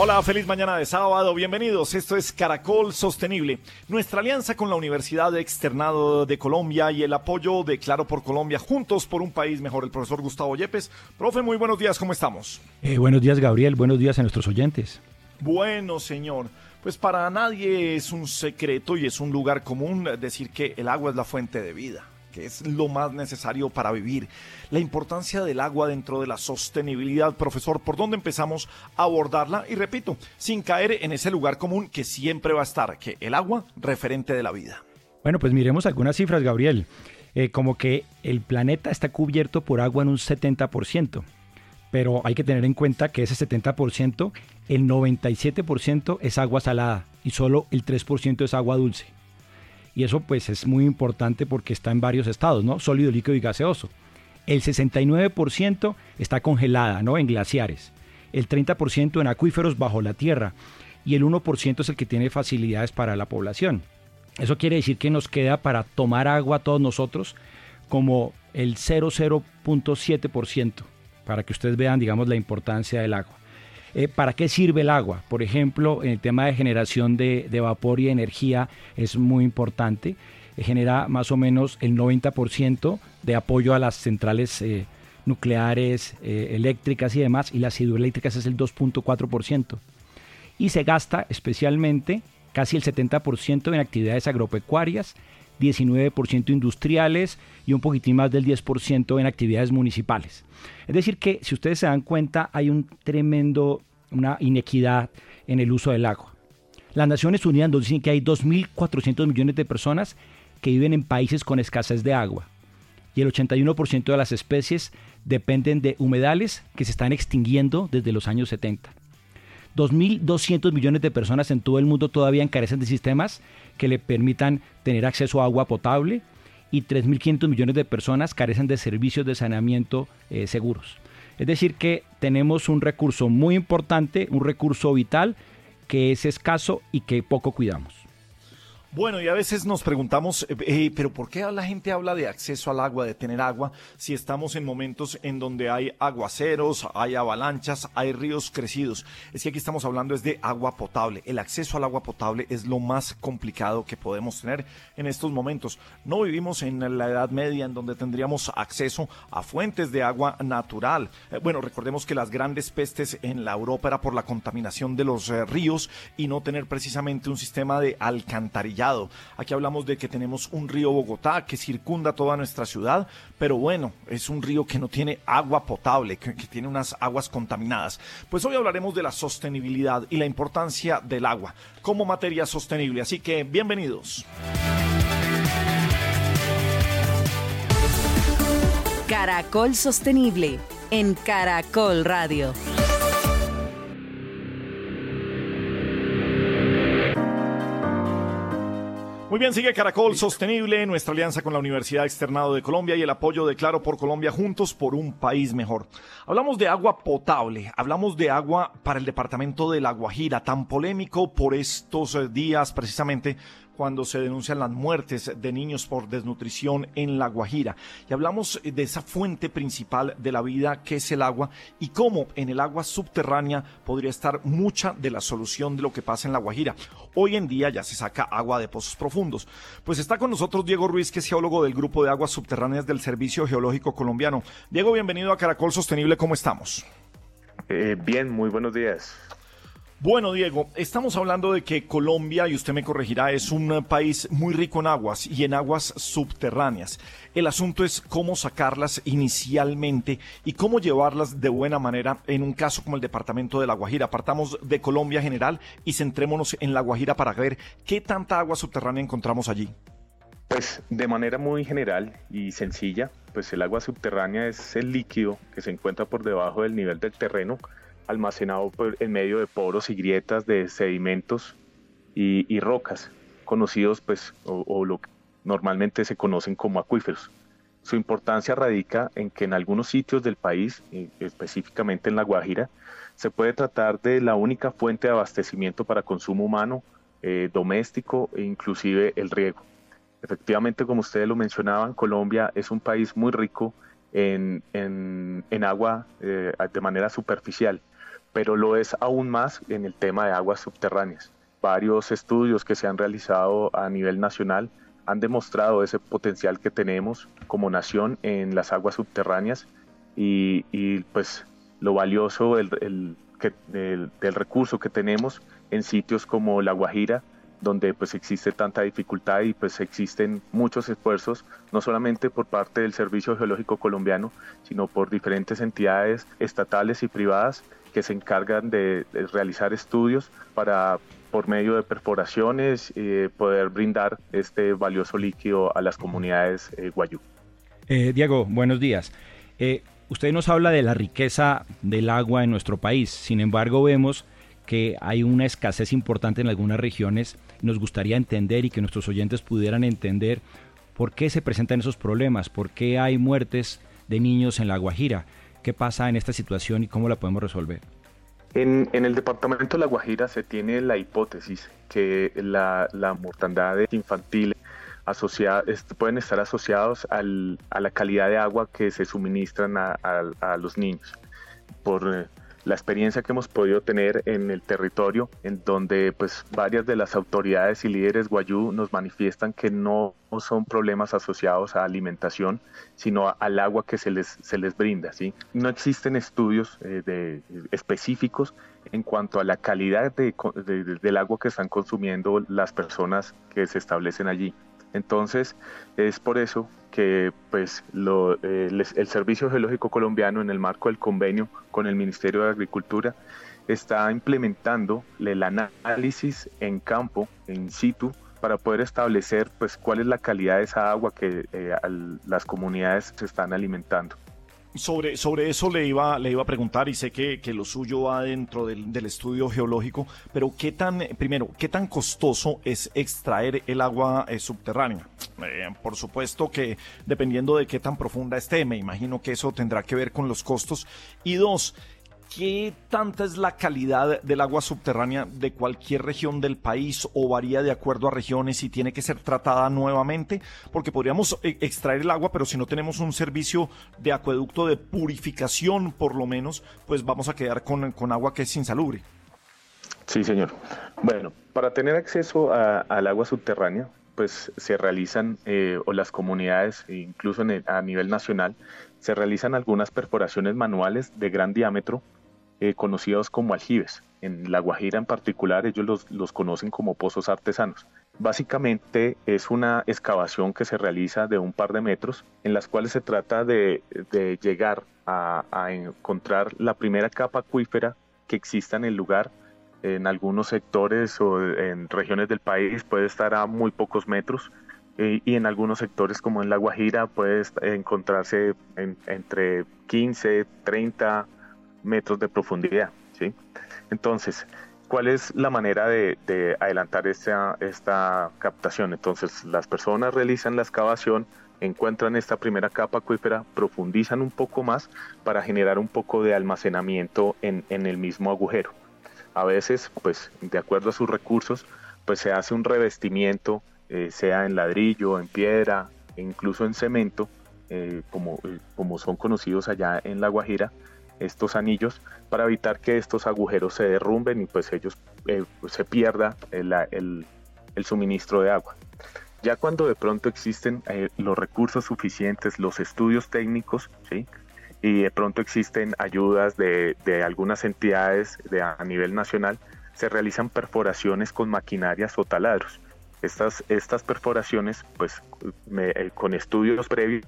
Hola, feliz mañana de sábado, bienvenidos. Esto es Caracol Sostenible, nuestra alianza con la Universidad Externado de Colombia y el apoyo de Claro por Colombia, juntos por un país mejor. El profesor Gustavo Yepes. Profe, muy buenos días, ¿cómo estamos? Eh, buenos días, Gabriel, buenos días a nuestros oyentes. Bueno, señor. Pues para nadie es un secreto y es un lugar común decir que el agua es la fuente de vida es lo más necesario para vivir. La importancia del agua dentro de la sostenibilidad, profesor, ¿por dónde empezamos a abordarla? Y repito, sin caer en ese lugar común que siempre va a estar, que el agua referente de la vida. Bueno, pues miremos algunas cifras, Gabriel. Eh, como que el planeta está cubierto por agua en un 70%, pero hay que tener en cuenta que ese 70%, el 97% es agua salada y solo el 3% es agua dulce y eso pues es muy importante porque está en varios estados, ¿no? Sólido, líquido y gaseoso. El 69% está congelada, ¿no? En glaciares. El 30% en acuíferos bajo la tierra y el 1% es el que tiene facilidades para la población. Eso quiere decir que nos queda para tomar agua todos nosotros como el 0,0.7%, para que ustedes vean, digamos, la importancia del agua. Eh, ¿Para qué sirve el agua? Por ejemplo, en el tema de generación de, vapor y energía es muy importante. Eh, genera más o menos el 90% de apoyo a las centrales eh, nucleares, eléctricas y demás, y las hidroeléctricas es el 2.4%. Y se gasta especialmente casi el 70% en actividades agropecuarias, 19% industriales y un poquitín más del 10% en actividades municipales. Es decir que si ustedes se dan cuenta hay un tremendo, una inequidad en el uso del agua. Las Naciones Unidas nos dicen que hay 2.400 millones de personas que viven en países con escasez de agua y el 81% de las especies dependen de humedales que se están extinguiendo desde los años 70. 2.200 millones de personas en todo el mundo todavía encarecen de sistemas que le permitan tener acceso a agua potable y 3.500 millones de personas carecen de servicios de saneamiento eh, seguros. Es decir, que tenemos un recurso muy importante, un recurso vital que es escaso y que poco cuidamos. Bueno, y a veces nos preguntamos, eh, eh, pero ¿por qué la gente habla de acceso al agua, de tener agua, si estamos en momentos en donde hay aguaceros, hay avalanchas, hay ríos crecidos? Es que aquí estamos hablando es de agua potable. El acceso al agua potable es lo más complicado que podemos tener en estos momentos. No vivimos en la Edad Media en donde tendríamos acceso a fuentes de agua natural. Eh, bueno, recordemos que las grandes pestes en la Europa era por la contaminación de los ríos y no tener precisamente un sistema de alcantarillado Aquí hablamos de que tenemos un río Bogotá que circunda toda nuestra ciudad, pero bueno, es un río que no tiene agua potable, que, que tiene unas aguas contaminadas. Pues hoy hablaremos de la sostenibilidad y la importancia del agua como materia sostenible. Así que bienvenidos. Caracol Sostenible en Caracol Radio. Muy bien, sigue Caracol Sostenible, nuestra alianza con la Universidad Externado de Colombia y el apoyo de Claro por Colombia juntos por un país mejor. Hablamos de agua potable, hablamos de agua para el departamento de La Guajira, tan polémico por estos eh, días precisamente cuando se denuncian las muertes de niños por desnutrición en La Guajira. Y hablamos de esa fuente principal de la vida que es el agua y cómo en el agua subterránea podría estar mucha de la solución de lo que pasa en La Guajira. Hoy en día ya se saca agua de pozos profundos. Pues está con nosotros Diego Ruiz, que es geólogo del Grupo de Aguas Subterráneas del Servicio Geológico Colombiano. Diego, bienvenido a Caracol Sostenible, ¿cómo estamos? Eh, bien, muy buenos días. Bueno, Diego, estamos hablando de que Colombia, y usted me corregirá, es un país muy rico en aguas y en aguas subterráneas. El asunto es cómo sacarlas inicialmente y cómo llevarlas de buena manera en un caso como el departamento de La Guajira. Partamos de Colombia general y centrémonos en La Guajira para ver qué tanta agua subterránea encontramos allí. Pues de manera muy general y sencilla, pues el agua subterránea es el líquido que se encuentra por debajo del nivel del terreno almacenado en medio de poros y grietas de sedimentos y, rocas, conocidos pues, o, lo normalmente se conocen como acuíferos. Su importancia radica en que en algunos sitios del país, específicamente en La Guajira, se puede tratar de la única fuente de abastecimiento para consumo humano, eh, doméstico e inclusive el riego. Efectivamente, como ustedes lo mencionaban, Colombia es un país muy rico en, agua eh, de manera superficial, pero lo es aún más en el tema de aguas subterráneas. Varios estudios que se han realizado a nivel nacional han demostrado ese potencial que tenemos como nación en las aguas subterráneas y, pues lo valioso del, del, recurso que tenemos en sitios como La Guajira, donde pues existe tanta dificultad y pues existen muchos esfuerzos, no solamente por parte del Servicio Geológico Colombiano, sino por diferentes entidades estatales y privadas que se encargan de, realizar estudios para por medio de perforaciones eh, poder brindar este valioso líquido a las comunidades eh, guayú. Eh, Diego, buenos días. Eh, usted nos habla de la riqueza del agua en nuestro país, sin embargo vemos que hay una escasez importante en algunas regiones. Nos gustaría entender y que nuestros oyentes pudieran entender por qué se presentan esos problemas, por qué hay muertes de niños en La Guajira, qué pasa en esta situación y cómo la podemos resolver. En, el departamento de La Guajira se tiene la hipótesis que la, mortandad infantil asociada, pueden estar asociados a la calidad de agua que se suministran a, los niños. Por, eh, la experiencia que hemos podido tener en el territorio, en donde pues varias de las autoridades y líderes guayú nos manifiestan que no son problemas asociados a alimentación, sino al agua que se les, se les brinda. ¿sí? No existen estudios eh, específicos en cuanto a la calidad del agua que están consumiendo las personas que se establecen allí. Entonces, es por eso que pues, eh, el Servicio Geológico Colombiano, en el marco del convenio con el Ministerio de Agricultura, está implementando el análisis en campo, en situ, para poder establecer pues, cuál es la calidad de esa agua que eh, las comunidades se están alimentando. Sobre, sobre eso le iba, le iba a preguntar y sé que, lo suyo va dentro del, estudio geológico, pero ¿qué tan, primero, qué tan costoso es extraer el agua eh, subterránea? Eh, por supuesto que dependiendo de qué tan profunda esté, me imagino que eso tendrá que ver con los costos. Y dos, ¿Qué tanta es la calidad del agua subterránea de cualquier región del país o varía de acuerdo a regiones y tiene que ser tratada nuevamente? Porque podríamos eh, extraer el agua, pero si no tenemos un servicio de acueducto de purificación, por lo menos, pues vamos a quedar con, agua que es insalubre. Sí, señor. Bueno, para tener acceso al agua subterránea, pues se realizan, eh, o las comunidades, incluso a nivel nacional, se realizan algunas perforaciones manuales de gran diámetro eh, conocidos como aljibes. En La Guajira en particular ellos los, conocen como pozos artesanos. Básicamente es una excavación que se realiza de un par de metros en las cuales se trata de, llegar a, encontrar la primera capa acuífera que exista en el lugar. En algunos sectores o en regiones del país puede estar a muy pocos metros eh, y en algunos sectores como en La Guajira puede encontrarse entre 15, 30, metros de profundidad. ¿sí? Entonces, ¿cuál es la manera de, adelantar esta, esta captación? Entonces, las personas realizan la excavación, encuentran esta primera capa acuífera, profundizan un poco más para generar un poco de almacenamiento en, el mismo agujero. A veces, pues, de acuerdo a sus recursos, pues se hace un revestimiento, eh, sea en ladrillo, en piedra, e incluso en cemento, eh, como, eh, como son conocidos allá en La Guajira, estos anillos para evitar que estos agujeros se derrumben y pues ellos eh, se pierda el, suministro de agua. Ya cuando de pronto existen eh, los recursos suficientes, los estudios técnicos, ¿sí? y de pronto existen ayudas de, algunas entidades de, a nivel nacional, se realizan perforaciones con maquinarias o taladros. Estas, estas perforaciones, pues eh, con estudios previos,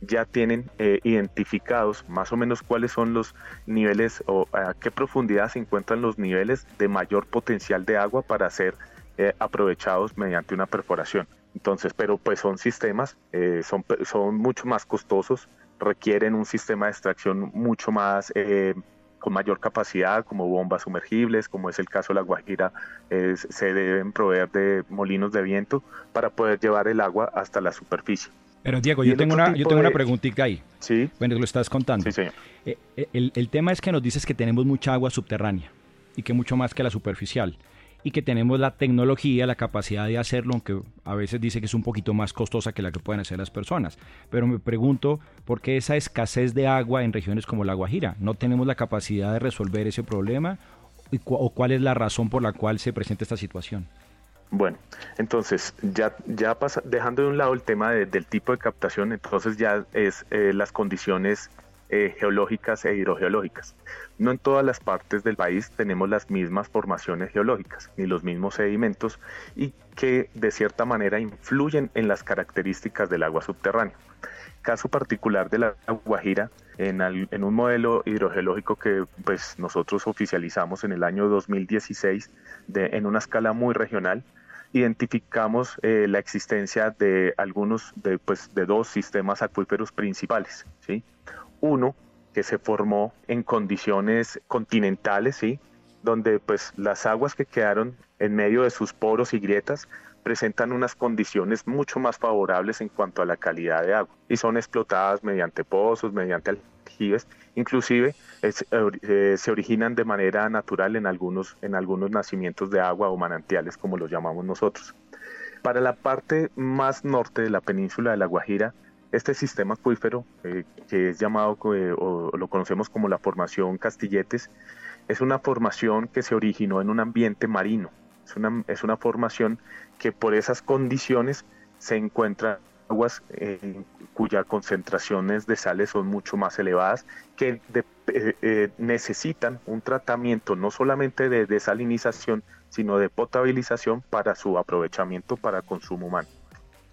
ya tienen eh, identificados más o menos cuáles son los niveles o a qué profundidad se encuentran los niveles de mayor potencial de agua para ser eh, aprovechados mediante una perforación. Entonces, pero pues son sistemas, eh, son, son mucho más costosos, requieren un sistema de extracción mucho más con mayor capacidad, como bombas sumergibles, como es el caso de la Guajira, se deben proveer de molinos de viento para poder llevar el agua hasta la superficie. Pero Diego, yo tengo, una, yo tengo una preguntita ahí. Sí. Bueno, lo estás contando. Sí, señor. Eh, eh, el, el tema es que nos dices que tenemos mucha agua subterránea y que mucho más que la superficial y que tenemos la tecnología, la capacidad de hacerlo, aunque a veces dice que es un poquito más costosa que la que pueden hacer las personas. Pero me pregunto por qué esa escasez de agua en regiones como La Guajira. ¿No tenemos la capacidad de resolver ese problema? ¿O cuál es la razón por la cual se presenta esta situación? Bueno, entonces ya, ya pasa, dejando de un lado el tema del tipo de captación, entonces ya es eh, las condiciones eh, geológicas e hidrogeológicas. No en todas las partes del país tenemos las mismas formaciones geológicas ni los mismos sedimentos y que de cierta manera influyen en las características del agua subterránea. Caso particular de la Guajira, en, en un modelo hidrogeológico que pues, nosotros oficializamos en el año 2016 de, en una escala muy regional, identificamos eh, la existencia de algunos de, pues, de dos sistemas acuíferos principales. ¿sí? uno que se formó en condiciones continentales, ¿sí? donde pues las aguas que quedaron en medio de sus poros y grietas presentan unas condiciones mucho más favorables en cuanto a la calidad de agua y son explotadas mediante pozos, mediante aljibes, inclusive eh, se originan de manera natural en algunos, en algunos nacimientos de agua o manantiales como los llamamos nosotros. Para la parte más norte de la península de La Guajira, este sistema acuífero, eh, que es llamado eh, o lo conocemos como la formación Castilletes, es una formación que se originó en un ambiente marino. Es una, es una formación que por esas condiciones se encuentra aguas eh, cuyas concentraciones de sales son mucho más elevadas, que necesitan un tratamiento no solamente de desalinización, sino de potabilización para su aprovechamiento para consumo humano.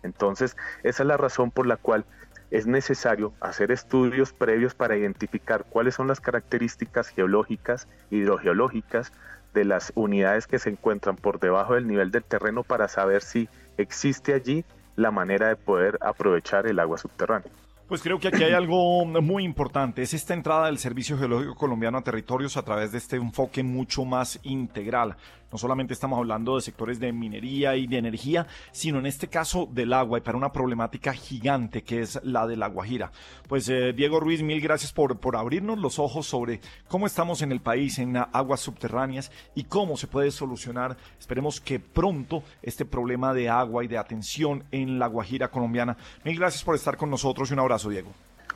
Entonces, esa es la razón por la cual es necesario hacer estudios previos para identificar cuáles son las características geológicas, hidrogeológicas de las unidades que se encuentran por debajo del nivel del terreno para saber si existe allí la manera de poder aprovechar el agua subterránea. Pues creo que aquí hay algo muy importante, es esta entrada del Servicio Geológico Colombiano a territorios a través de este enfoque mucho más integral. No solamente estamos hablando de sectores de minería y de energía, sino en este caso del agua y para una problemática gigante que es la de la Guajira. Pues eh, Diego Ruiz, mil gracias por, por abrirnos los ojos sobre cómo estamos en el país en aguas subterráneas y cómo se puede solucionar. Esperemos que pronto este problema de agua y de atención en la Guajira colombiana. Mil gracias por estar con nosotros y un abrazo, Diego.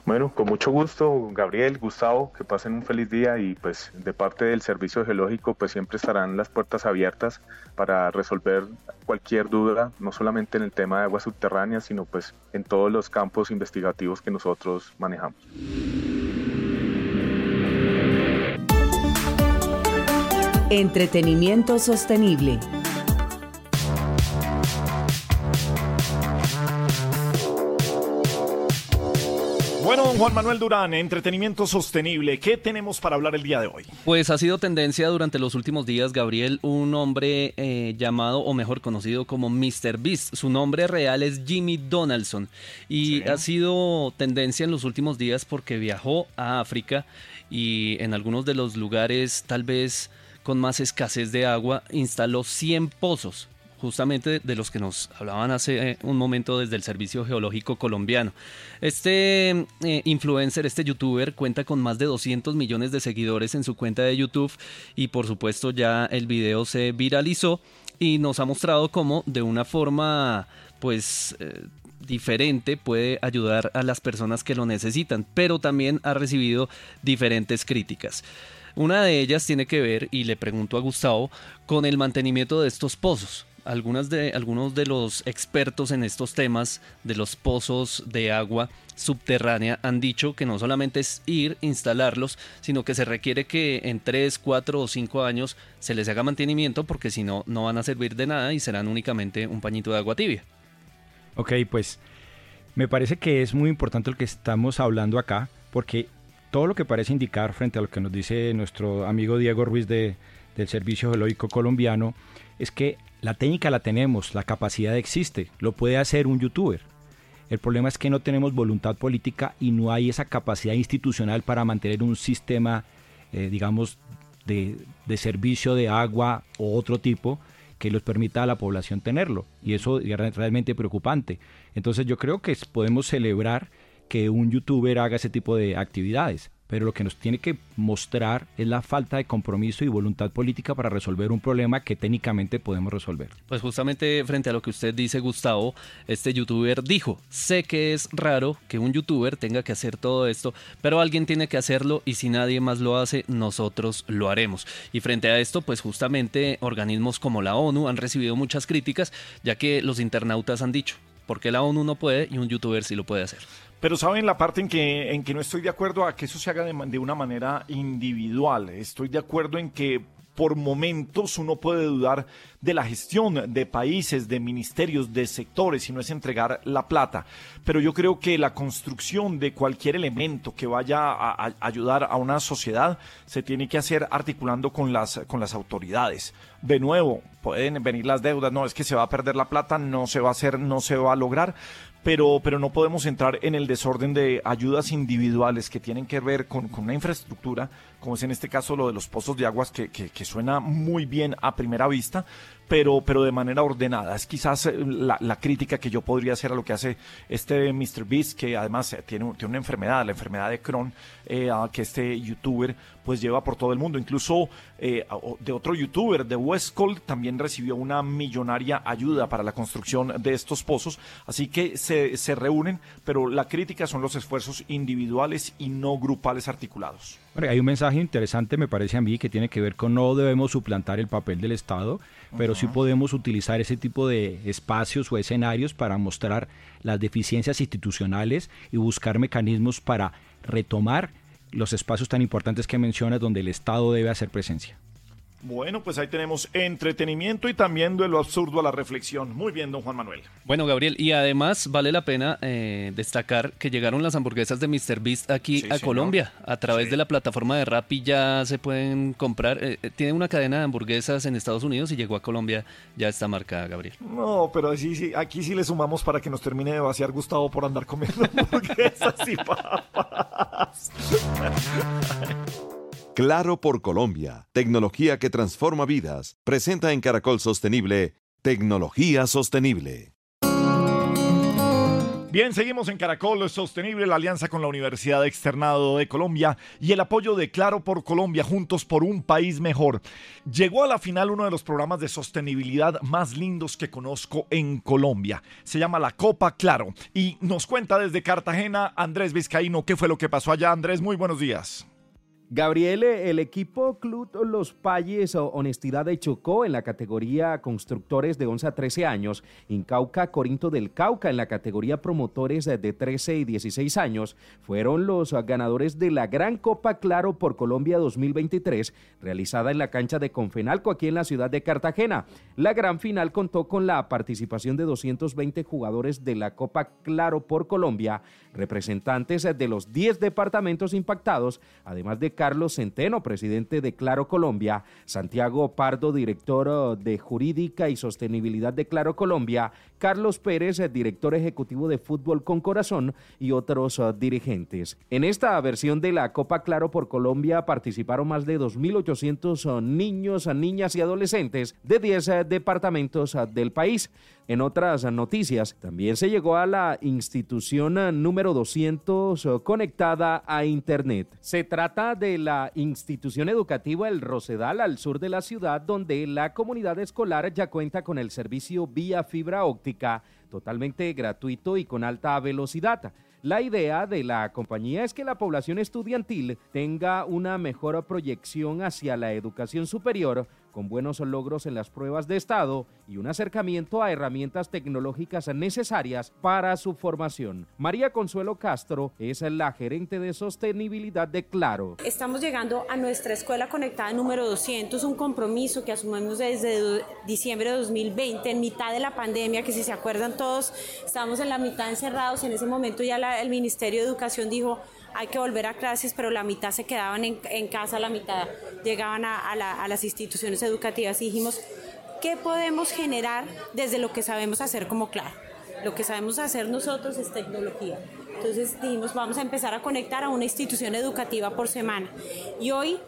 Bueno, con mucho gusto, Gabriel, Gustavo, que pasen un feliz día y pues de parte del Servicio Geológico pues siempre estarán las puertas abiertas para resolver cualquier duda, no solamente en el tema de aguas subterráneas, sino pues en todos los campos investigativos que nosotros manejamos. Entretenimiento sostenible Bueno, Juan Manuel Durán, entretenimiento sostenible, ¿qué tenemos para hablar el día de hoy? Pues ha sido tendencia durante los últimos días, Gabriel, un hombre eh, llamado, o mejor conocido como Mr. Beast. Su nombre real es Jimmy Donaldson y ha sido tendencia en los últimos días porque viajó a África y en algunos de los lugares tal vez con más escasez de agua instaló 100 pozos justamente de los que nos hablaban hace eh, un momento desde el Servicio Geológico Colombiano. Este eh, influencer, este youtuber, cuenta con más de 200 millones de seguidores en su cuenta de YouTube y por supuesto ya el video se viralizó y nos ha mostrado cómo de una forma pues eh, diferente puede ayudar a las personas que lo necesitan, pero también ha recibido diferentes críticas. Una de ellas tiene que ver, y le pregunto a Gustavo, con el mantenimiento de estos pozos algunas de, algunos de los expertos en estos temas de los pozos de agua subterránea han dicho que no solamente es ir, instalarlos, sino que se requiere que en 3, 4 o 5 años se les haga mantenimiento porque si no, no van a servir de nada y serán únicamente un pañito de agua tibia. Ok, pues me parece que es muy importante lo que estamos hablando acá porque todo lo que parece indicar frente a lo que nos dice nuestro amigo Diego Ruiz de, del Servicio Geológico Colombiano es que la técnica la tenemos, la capacidad existe, lo puede hacer un youtuber. El problema es que no tenemos voluntad política y no hay esa capacidad institucional para mantener un sistema eh, digamos, de, de servicio de agua o otro tipo que les permita a la población tenerlo. Y eso es realmente preocupante. Entonces yo creo que podemos celebrar que un youtuber haga ese tipo de actividades pero lo que nos tiene que mostrar es la falta de compromiso y voluntad política para resolver un problema que técnicamente podemos resolver. Pues justamente frente a lo que usted dice, Gustavo, este youtuber dijo, sé que es raro que un youtuber tenga que hacer todo esto, pero alguien tiene que hacerlo y si nadie más lo hace, nosotros lo haremos. Y frente a esto, pues justamente organismos como la ONU han recibido muchas críticas, ya que los internautas han dicho, ¿por qué la ONU no puede y un youtuber sí lo puede hacer? Pero saben la parte en que, en que no estoy de acuerdo a que eso se haga de, una manera individual. Estoy de acuerdo en que por momentos uno puede dudar de la gestión de países, de ministerios, de sectores, si no es entregar la plata. Pero yo creo que la construcción de cualquier elemento que vaya a, ayudar a una sociedad se tiene que hacer articulando con las, con las autoridades. De nuevo, pueden venir las deudas, no es que se va a perder la plata, no se va a hacer, no se va a lograr, pero, pero no podemos entrar en el desorden de ayudas individuales que tienen que ver con, con una infraestructura, como es en este caso lo de los pozos de aguas, que, que, suena muy bien a primera vista, pero, pero de manera ordenada. Es quizás eh, la, la, crítica que yo podría hacer a lo que hace este Mr. Beast, que además eh, tiene, tiene una enfermedad, la enfermedad de Crohn, eh, que este youtuber pues lleva por todo el mundo. Incluso eh, de otro youtuber, de Westcold, también recibió una millonaria ayuda para la construcción de estos pozos. Así que se, se reúnen, pero la crítica son los esfuerzos individuales y no grupales articulados. Hay un mensaje interesante, me parece a mí, que tiene que ver con no debemos suplantar el papel del Estado, pero sí podemos utilizar ese tipo de espacios o escenarios para mostrar las deficiencias institucionales y buscar mecanismos para retomar los espacios tan importantes que mencionas donde el Estado debe hacer presencia. Bueno, pues ahí tenemos entretenimiento y también de lo absurdo a la reflexión. Muy bien, don Juan Manuel. Bueno, Gabriel, y además vale la pena eh, destacar que llegaron las hamburguesas de Mr. Beast aquí a Colombia. A través de la plataforma de Rappi ya se pueden comprar. Eh, eh, tiene una cadena de hamburguesas en Estados Unidos y llegó a Colombia ya esta marca, Gabriel. No, pero sí, sí, aquí sí le sumamos para que nos termine de vaciar Gustavo por andar comiendo hamburguesas y papas. Claro por Colombia, tecnología que transforma vidas, presenta en Caracol Sostenible, Tecnología Sostenible. Bien, seguimos en Caracol Sostenible, la alianza con la Universidad Externado de Colombia y el apoyo de Claro por Colombia, juntos por un país mejor. Llegó a la final uno de los programas de sostenibilidad más lindos que conozco en Colombia. Se llama la Copa Claro y nos cuenta desde Cartagena Andrés Vizcaíno qué fue lo que pasó allá. Andrés, muy buenos días. Gabriel, el equipo Club Los Palles Honestidad de Chocó en la categoría constructores de 11 a 13 años, Incauca Corinto del Cauca en la categoría promotores de 13 y 16 años, fueron los ganadores de la Gran Copa Claro por Colombia 2023, realizada en la cancha de Confenalco aquí en la ciudad de Cartagena. La gran final contó con la participación de 220 jugadores de la Copa Claro por Colombia, representantes de los 10 departamentos impactados, además de Carlos Centeno, presidente de Claro Colombia, Santiago Pardo, director oh, de Jurídica y Sostenibilidad de Claro Colombia, Carlos Pérez, director ejecutivo de Fútbol con Corazón y otros oh, dirigentes. En esta versión de la Copa Claro por Colombia participaron más de 2.800 oh, niños, niñas y adolescentes de 10 departamentos del país. En otras noticias, también se llegó a la institución número 200 conectada a Internet. Se trata de la institución educativa El Rosedal al sur de la ciudad, donde la comunidad escolar ya cuenta con el servicio vía fibra óptica totalmente gratuito y con alta velocidad. La idea de la compañía es que la población estudiantil tenga una mejor proyección hacia la educación superior con buenos logros en las pruebas de estado y un acercamiento a herramientas tecnológicas necesarias para su formación. María Consuelo Castro es la gerente de sostenibilidad de Claro. Estamos llegando a nuestra escuela conectada número 200, un compromiso que asumimos desde diciembre de 2020, en mitad de la pandemia, que si se acuerdan todos, estábamos en la mitad encerrados, en ese momento ya el Ministerio de Educación dijo, hay que volver a clases, pero la mitad se quedaban en, casa, la mitad llegaban a, a las instituciones educativas y dijimos, ¿qué podemos generar desde lo que sabemos hacer como Claro? Lo que sabemos hacer nosotros es tecnología. Entonces dijimos, vamos a empezar a conectar a una institución educativa por semana. Y hoy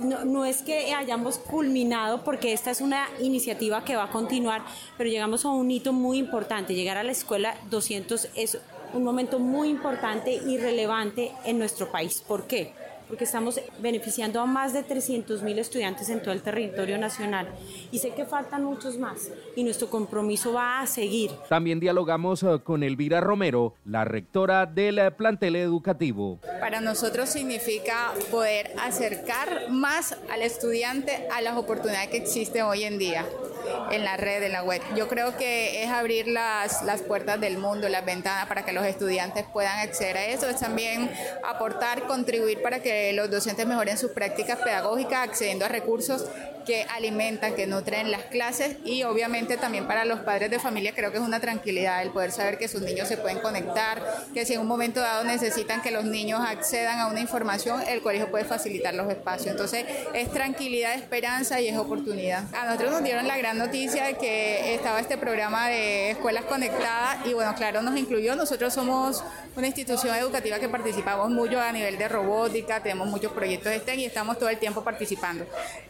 no, es que hayamos culminado porque esta es una iniciativa que va a continuar, pero llegamos a un hito muy importante. Llegar a la escuela 200 es un momento muy importante y relevante en nuestro país. ¿Por qué? porque estamos beneficiando a más de 300 mil estudiantes en todo el territorio nacional. Y sé que faltan muchos más y nuestro compromiso va a seguir. También dialogamos eh, con Elvira Romero, la rectora del eh, plantel educativo. Para nosotros significa poder acercar más al estudiante a las oportunidades que existen hoy en día en la red, en la web. Yo creo que es abrir las, las puertas del mundo, las ventanas para que los estudiantes puedan acceder a eso. Es también aportar, contribuir para que los docentes mejoren sus prácticas pedagógicas accediendo a recursos que alimentan, que nutren las clases y obviamente también para los padres de familia creo que es una tranquilidad el poder saber que sus niños se pueden conectar, que si en un momento dado necesitan que los niños accedan a una información, el colegio puede facilitar los espacios. Entonces es tranquilidad, esperanza y es oportunidad. A nosotros nos dieron la gran noticia de que estaba este programa de escuelas conectadas y bueno, claro, nos incluyó. Nosotros somos una institución educativa que participamos mucho a nivel de robótica, tenemos muchos proyectos de STEM y estamos todo el tiempo participando.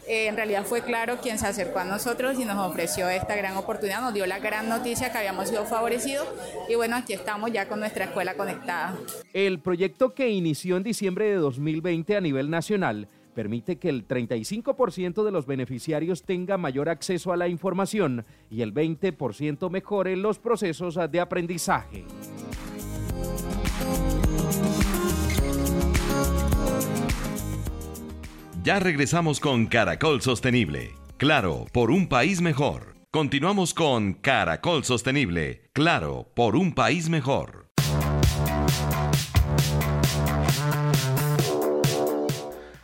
Eh, en realidad fue claro quien se acercó a nosotros y nos ofreció esta gran oportunidad, nos dio la gran noticia que habíamos sido favorecidos y bueno, aquí estamos ya con nuestra escuela conectada. El proyecto que inició en diciembre de 2020 a nivel nacional permite que el 35% de los beneficiarios tenga mayor acceso a la información y el 20% mejore los procesos de aprendizaje. Ya regresamos con Caracol Sostenible. Claro, por un país mejor. Continuamos con Caracol Sostenible. Claro, por un país mejor.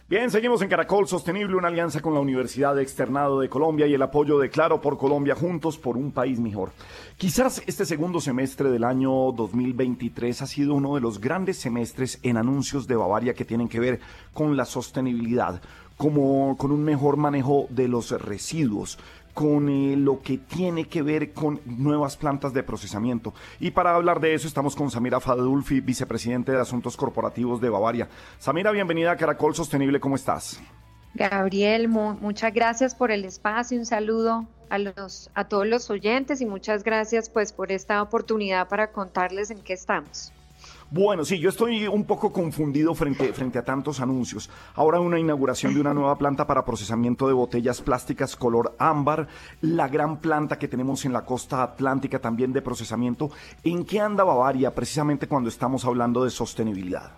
Bien, seguimos en Caracol Sostenible, una alianza con la Universidad Externado de Colombia y el apoyo de Claro por Colombia, juntos por un país mejor. Quizás este segundo semestre del año 2023 ha sido uno de los grandes semestres en anuncios de Bavaria que tienen que ver con la sostenibilidad, como con un mejor manejo de los residuos, con eh, lo que tiene que ver con nuevas plantas de procesamiento. Y para hablar de eso estamos con Samira Fadulfi, vicepresidente de Asuntos Corporativos de Bavaria. Samira, bienvenida a Caracol Sostenible, ¿cómo estás? Gabriel, muchas gracias por el espacio, un saludo a, los, a todos los oyentes y muchas gracias pues por esta oportunidad para contarles en qué estamos. Bueno, sí, yo estoy un poco confundido frente, frente a tantos anuncios. Ahora una inauguración de una nueva planta para procesamiento de botellas plásticas color ámbar, la gran planta que tenemos en la costa atlántica también de procesamiento. ¿En qué anda Bavaria precisamente cuando estamos hablando de sostenibilidad?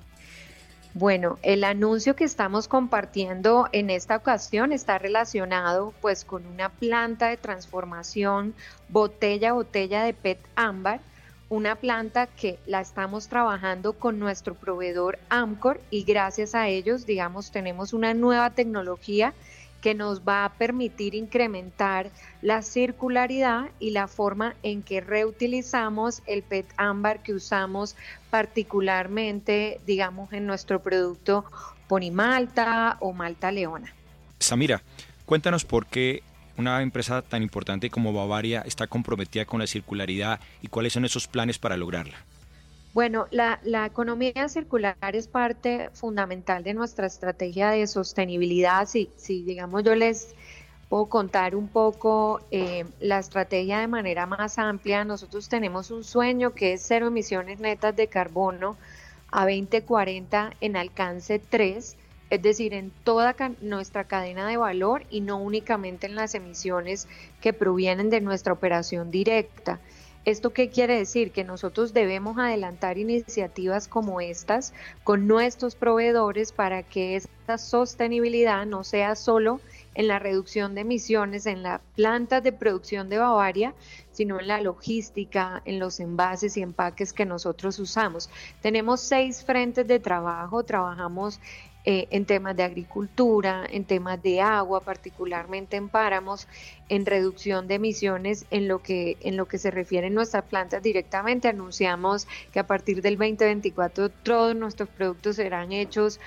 Bueno, el anuncio que estamos compartiendo en esta ocasión está relacionado pues con una planta de transformación botella a botella de PET ámbar una planta que la estamos trabajando con nuestro proveedor Amcor y gracias a ellos, digamos, tenemos una nueva tecnología que nos va a permitir incrementar la circularidad y la forma en que reutilizamos el PET ámbar que usamos particularmente, digamos, en nuestro producto Ponimalta o Malta Leona. Samira, cuéntanos por qué una empresa tan importante como Bavaria está comprometida con la circularidad y cuáles son esos planes para lograrla? Bueno, la, economía circular es parte fundamental de nuestra estrategia de sostenibilidad. Si, si digamos, yo les puedo contar un poco eh, la estrategia de manera más amplia, nosotros tenemos un sueño que es cero emisiones netas de carbono a 2040 en alcance 3 es decir, en toda nuestra cadena de valor y no únicamente en las emisiones que provienen de nuestra operación directa. ¿Esto qué quiere decir? Que nosotros debemos adelantar iniciativas como estas con nuestros proveedores para que esta sostenibilidad no sea solo en la reducción de emisiones en las plantas de producción de Bavaria, sino en la logística, en los envases y empaques que nosotros usamos. Tenemos seis frentes de trabajo, trabajamos eh, en temas de agricultura, en temas de agua, particularmente en páramos, en reducción de emisiones en lo que, en lo que se refiere a nuestras plantas directamente. Anunciamos que a partir del 2024 todos nuestros productos serán hechos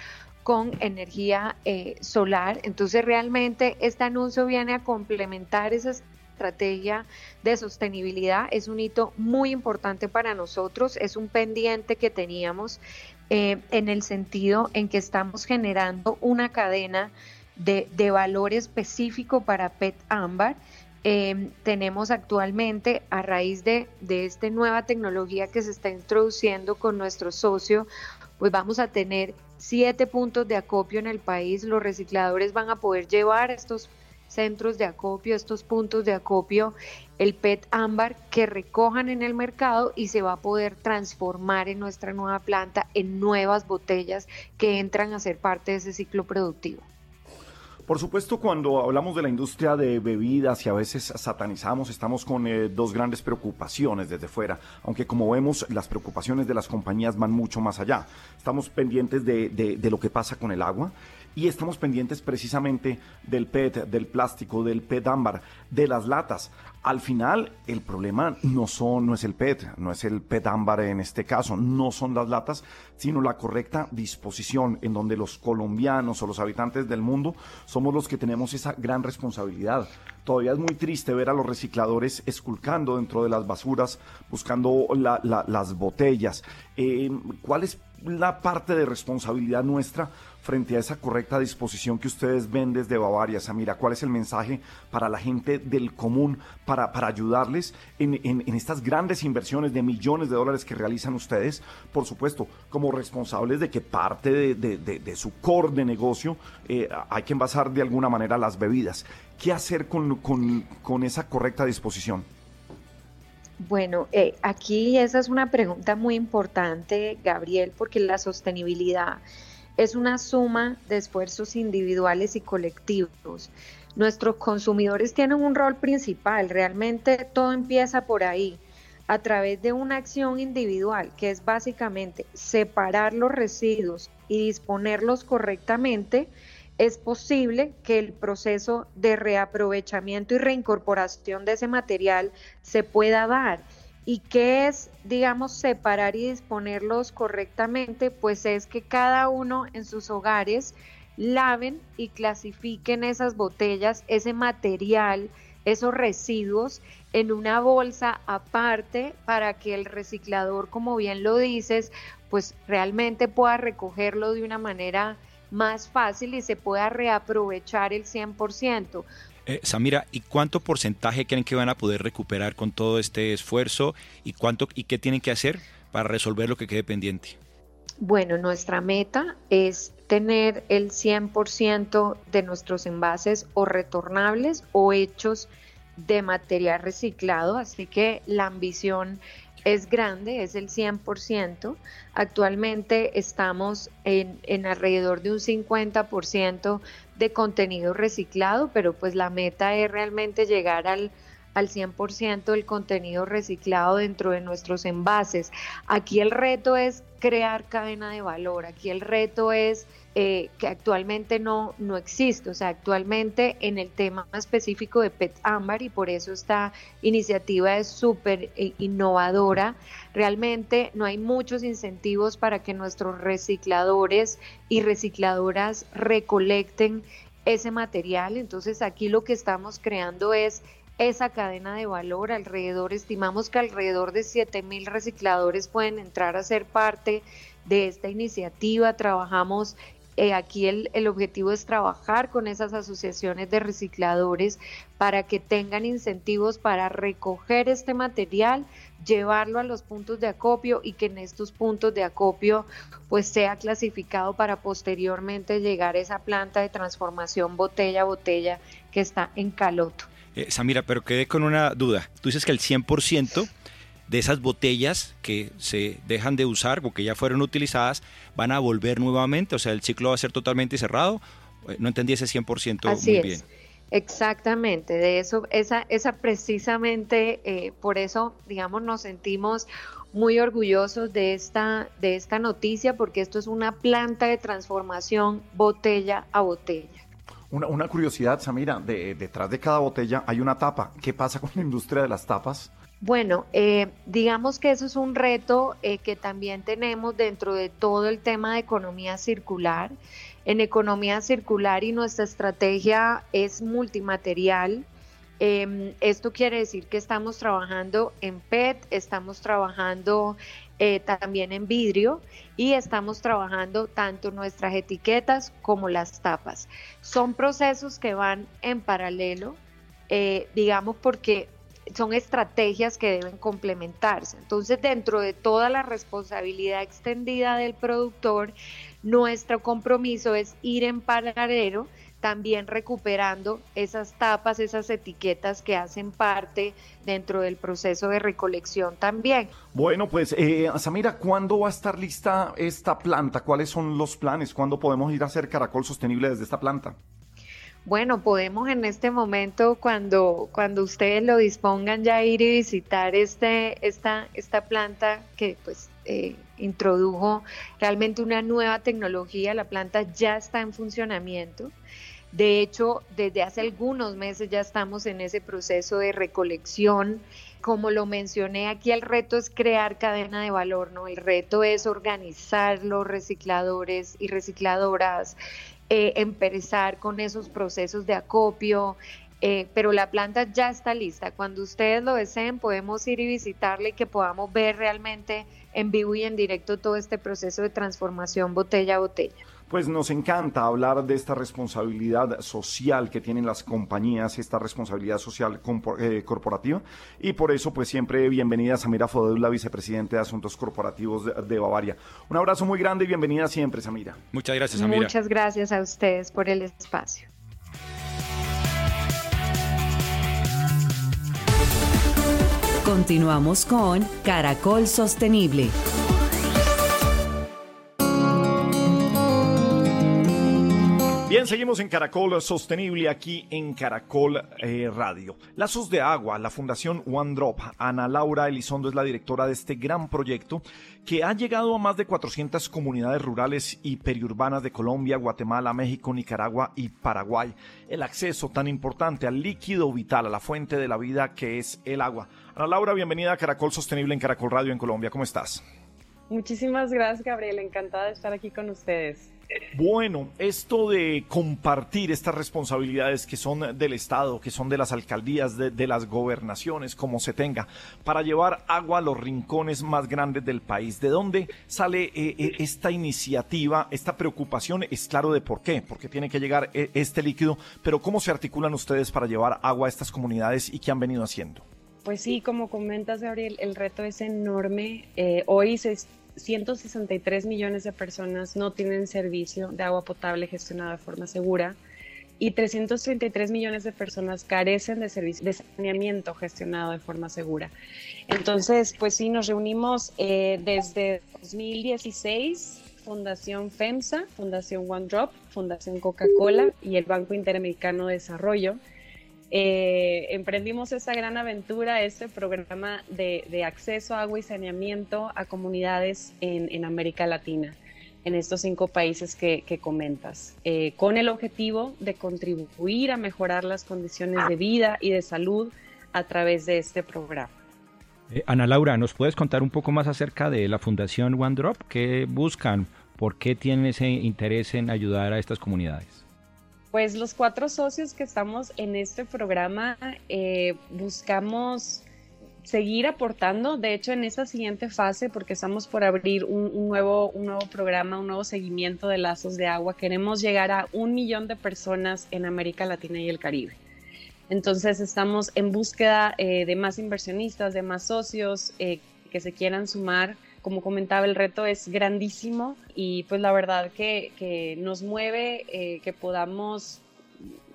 con energía eh, solar. Entonces realmente este anuncio viene a complementar esa estrategia de sostenibilidad. Es un hito muy importante para nosotros, es un pendiente que teníamos eh, en el sentido en que estamos generando una cadena de, de valor específico para PET ámbar. Em, tenemos actualmente, a raíz de, de esta nueva tecnología que se está introduciendo con nuestro socio, pues vamos a tener siete puntos de acopio en el país. Los recicladores van a poder llevar estos centros de acopio, estos puntos de acopio, el PET ámbar que recojan en el mercado y se va a poder transformar en nuestra nueva planta en nuevas botellas que entran a ser parte de ese ciclo productivo. Por supuesto, cuando hablamos de la industria de bebidas y a veces satanizamos, estamos con eh, dos grandes preocupaciones desde fuera, aunque como vemos las preocupaciones de las compañías van mucho más allá. Estamos pendientes de, de lo que pasa con el agua y estamos pendientes precisamente del PET, del plástico, del PET ámbar, de las latas. Al final, el problema no, son, no es el PET, no es el PET ámbar en este caso, no son las latas, sino la correcta disposición en donde los colombianos o los habitantes del mundo somos los que tenemos esa gran responsabilidad. Todavía es muy triste ver a los recicladores esculcando dentro de las basuras, buscando las botellas. Eh, ¿Cuál es la parte de responsabilidad nuestra frente a esa correcta disposición que ustedes ven desde Bavaria, Samira? ¿Cuál es el mensaje para la gente del común para, para ayudarles en, en, estas grandes inversiones de millones de dólares que realizan ustedes? Por supuesto, como responsables de que parte de, de, de, su core de negocio eh, hay que envasar de alguna manera las bebidas. ¿Qué hacer con, con, con esa correcta disposición? Bueno, eh, aquí esa es una pregunta muy importante, Gabriel, porque la sostenibilidad es una suma de esfuerzos individuales y colectivos. Nuestros consumidores tienen un rol principal, realmente todo empieza por ahí, a través de una acción individual, que es básicamente separar los residuos y disponerlos correctamente, es posible que el proceso de reaprovechamiento y reincorporación de ese material se pueda dar. ¿Y qué es, digamos, separar y disponerlos correctamente? Pues es que cada uno en sus hogares laven y clasifiquen esas botellas, ese material, esos residuos en una bolsa aparte para que el reciclador, como bien lo dices, pues realmente pueda recogerlo de una manera más fácil y se pueda reaprovechar el 100%. Eh, Samira, ¿y cuánto porcentaje creen que van a poder recuperar con todo este esfuerzo y cuánto y qué tienen que hacer para resolver lo que quede pendiente? Bueno, nuestra meta es tener el 100% de nuestros envases o retornables o hechos de material reciclado, así que la ambición es grande, es el 100%. Actualmente estamos en, en, alrededor de un 50% de contenido reciclado, pero pues la meta es realmente llegar al, al 100% del contenido reciclado dentro de nuestros envases. Aquí el reto es crear cadena de valor, aquí el reto es eh, que actualmente no, no existe, o sea, actualmente en el tema específico de PET ámbar y por eso esta iniciativa es súper eh, innovadora, realmente no hay muchos incentivos para que nuestros recicladores y recicladoras recolecten ese material, entonces aquí lo que estamos creando es esa cadena de valor. Alrededor, estimamos que alrededor de 7 mil recicladores pueden entrar a ser parte de esta iniciativa. Trabajamos eh, aquí el, el, objetivo es trabajar con esas asociaciones de recicladores para que tengan incentivos para recoger este material, llevarlo a los puntos de acopio y que en estos puntos de acopio pues sea clasificado para posteriormente llegar a esa planta de transformación botella a botella que está en Caloto. Eh, Samira, pero quedé con una duda. Tú dices que el 100% de esas botellas que se dejan de usar o que ya fueron utilizadas van a volver nuevamente, o sea, el ciclo va a ser totalmente cerrado. Eh, no entendí ese 100% Así muy es. bien. Exactamente, de eso, esa, esa precisamente, eh, por eso, digamos, nos sentimos muy orgullosos de esta, de esta noticia, porque esto es una planta de transformación botella a botella. Una, curiosidad, Samira, de, detrás de cada botella hay una tapa. ¿Qué pasa con la industria de las tapas? Bueno, eh, digamos que eso es un reto eh, que también tenemos dentro de todo el tema de economía circular. En economía circular y nuestra estrategia es multimaterial. Em, esto quiere decir que estamos trabajando en PET, estamos trabajando eh, también en vidrio y estamos trabajando tanto nuestras etiquetas como las tapas. Son procesos que van en paralelo, eh, digamos porque son estrategias que deben complementarse. Entonces, dentro de toda la responsabilidad extendida del productor, nuestro compromiso es ir en paralelo también recuperando esas tapas, esas etiquetas que hacen parte dentro del proceso de recolección también. Bueno, pues eh, Samira, ¿cuándo va a estar lista esta planta? ¿Cuáles son los planes? ¿Cuándo podemos ir a hacer caracol sostenible desde esta planta? Bueno, podemos en este momento, cuando, cuando ustedes lo dispongan, ya ir y visitar este, esta, esta planta que pues eh, introdujo realmente una nueva tecnología. La planta ya está en funcionamiento. De hecho, desde hace algunos meses ya estamos en ese proceso de recolección. Como lo mencioné aquí, el reto es crear cadena de valor, ¿no? El reto es organizar los recicladores y recicladoras, eh, empezar con esos procesos de acopio, eh, pero la planta ya está lista. Cuando ustedes lo deseen, podemos ir y visitarle y que podamos ver realmente en vivo y en directo todo este proceso de transformación botella a botella pues nos encanta hablar de esta responsabilidad social que tienen las compañías, esta responsabilidad social eh, corporativa. Y por eso, pues siempre bienvenida Samira Fodul, la vicepresidente de Asuntos Corporativos de, Bavaria. Un abrazo muy grande y bienvenida siempre, Samira. Muchas gracias, Samira. Muchas gracias a ustedes por el espacio. Continuamos con Caracol Sostenible. Bien, seguimos en Caracol Sostenible aquí en Caracol eh, Radio. Lazos de Agua, la Fundación One Drop. Ana Laura Elizondo es la directora de este gran proyecto que ha llegado a más de 400 comunidades rurales y periurbanas de Colombia, Guatemala, México, Nicaragua y Paraguay. El acceso tan importante al líquido vital, a la fuente de la vida que es el agua. Ana Laura, bienvenida a Caracol Sostenible en Caracol Radio en Colombia. ¿Cómo estás? Muchísimas gracias, Gabriel. Encantada de estar aquí con ustedes. Bueno, esto de compartir estas responsabilidades que son del Estado, que son de las alcaldías, de, las gobernaciones, como se tenga, para llevar agua a los rincones más grandes del país. ¿De dónde sale eh, eh, esta iniciativa, esta preocupación? Es claro de por qué, porque tiene que llegar eh, este líquido, pero ¿cómo se articulan ustedes para llevar agua a estas comunidades y qué han venido haciendo? Pues sí, como comentas, Gabriel, el reto es enorme. hoy se 163 millones de personas no tienen servicio de agua potable gestionado de forma segura y 333 millones de personas carecen de servicio de saneamiento gestionado de forma segura. Entonces, pues sí, nos reunimos eh, desde 2016, Fundación FEMSA, Fundación One Drop, Fundación Coca-Cola y el Banco Interamericano de Desarrollo eh, emprendimos esta gran aventura, este programa de, acceso a agua y saneamiento a comunidades en, América Latina, en estos cinco países que, comentas, eh, con el objetivo de contribuir a mejorar las condiciones de vida y de salud a través de este programa. Eh, Ana Laura, ¿nos puedes contar un poco más acerca de la Fundación One Drop? ¿Qué buscan? ¿Por qué tienen ese interés en ayudar a estas comunidades? Pues los cuatro socios que estamos en este programa eh, buscamos seguir aportando, de hecho en esta siguiente fase, porque estamos por abrir un, nuevo, un nuevo programa, un nuevo seguimiento de lazos de agua, queremos llegar a un millón de personas en América Latina y el Caribe. Entonces estamos en búsqueda eh, de más inversionistas, de más socios eh, que se quieran sumar como comentaba, el reto es grandísimo y pues la verdad que, nos mueve eh, que podamos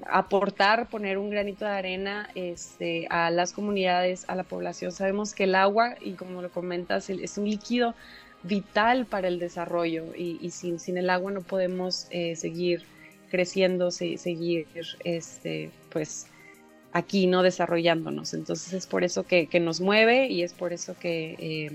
aportar, poner un granito de arena este, a las comunidades, a la población. Sabemos que el agua, y como lo comentas, es un líquido vital para el desarrollo y, sin, sin, el agua no podemos eh, seguir creciendo, seguir este, pues aquí no desarrollándonos. Entonces es por eso que, nos mueve y es por eso que eh,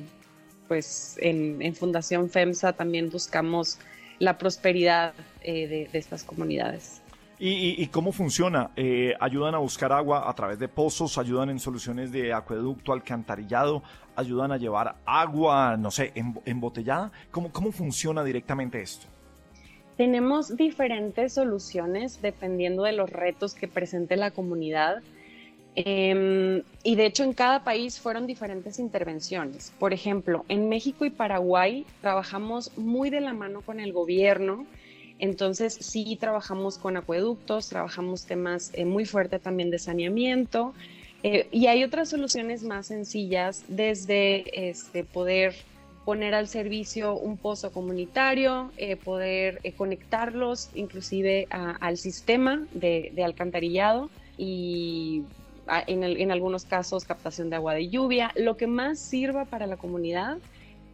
pues en, Fundación FEMSA también buscamos la prosperidad eh, de, estas comunidades. ¿Y, cómo funciona? Eh, ¿Ayudan a buscar agua a través de pozos? ¿Ayudan en soluciones de acueducto, alcantarillado? ¿Ayudan a llevar agua, no sé, embotellada? ¿Cómo, ¿Cómo funciona directamente esto? Tenemos diferentes soluciones dependiendo de los retos que presente la comunidad. Em, y de hecho en cada país fueron diferentes intervenciones. Por ejemplo, en México y Paraguay trabajamos muy de la mano con el gobierno. Entonces sí trabajamos con acueductos, trabajamos temas eh, muy fuertes también de saneamiento. Eh, y hay otras soluciones más sencillas, desde este, poder poner al servicio un pozo comunitario, eh, poder conectarlos inclusive al sistema de, de alcantarillado y en, algunos casos captación de agua de lluvia, lo que más sirva para la comunidad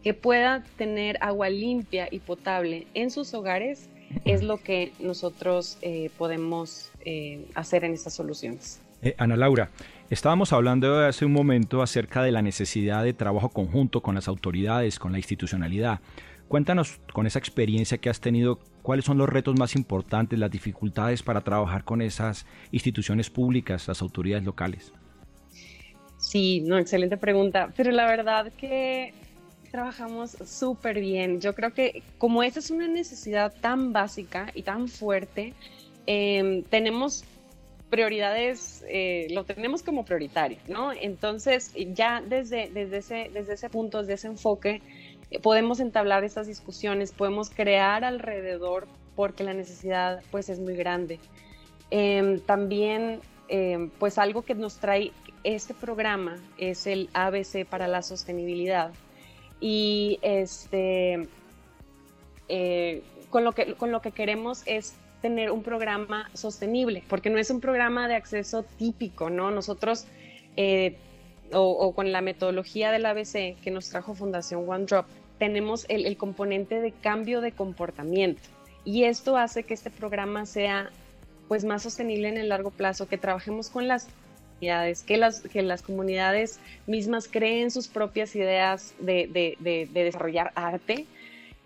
que pueda tener agua limpia y potable en sus hogares es lo que nosotros eh, podemos eh, hacer en estas soluciones. Eh, Ana Laura, estábamos hablando hace un momento acerca de la necesidad de trabajo conjunto con las autoridades, con la institucionalidad. Cuéntanos con esa experiencia que has tenido, cuáles son los retos más importantes, las dificultades para trabajar con esas instituciones públicas, las autoridades locales. Sí, no, excelente pregunta, pero la verdad que trabajamos súper bien. Yo creo que como esa es una necesidad tan básica y tan fuerte, em, tenemos prioridades, eh, lo tenemos como prioritario, ¿no? Entonces, ya desde, desde, ese, desde ese punto, desde ese enfoque, podemos entablar estas discusiones, podemos crear alrededor porque la necesidad pues es muy grande. Em, también em, pues algo que nos trae este programa es el ABC para la sostenibilidad y este eh, con, lo que, con lo que queremos es tener un programa sostenible, porque no es un programa de acceso típico, ¿no? Nosotros eh, o, con la metodología del ABC que nos trajo Fundación One Drop, tenemos el, componente de cambio de comportamiento. Y esto hace que este programa sea pues más sostenible en el largo plazo, que trabajemos con las comunidades, que las, que las comunidades mismas creen sus propias ideas de, desarrollar arte.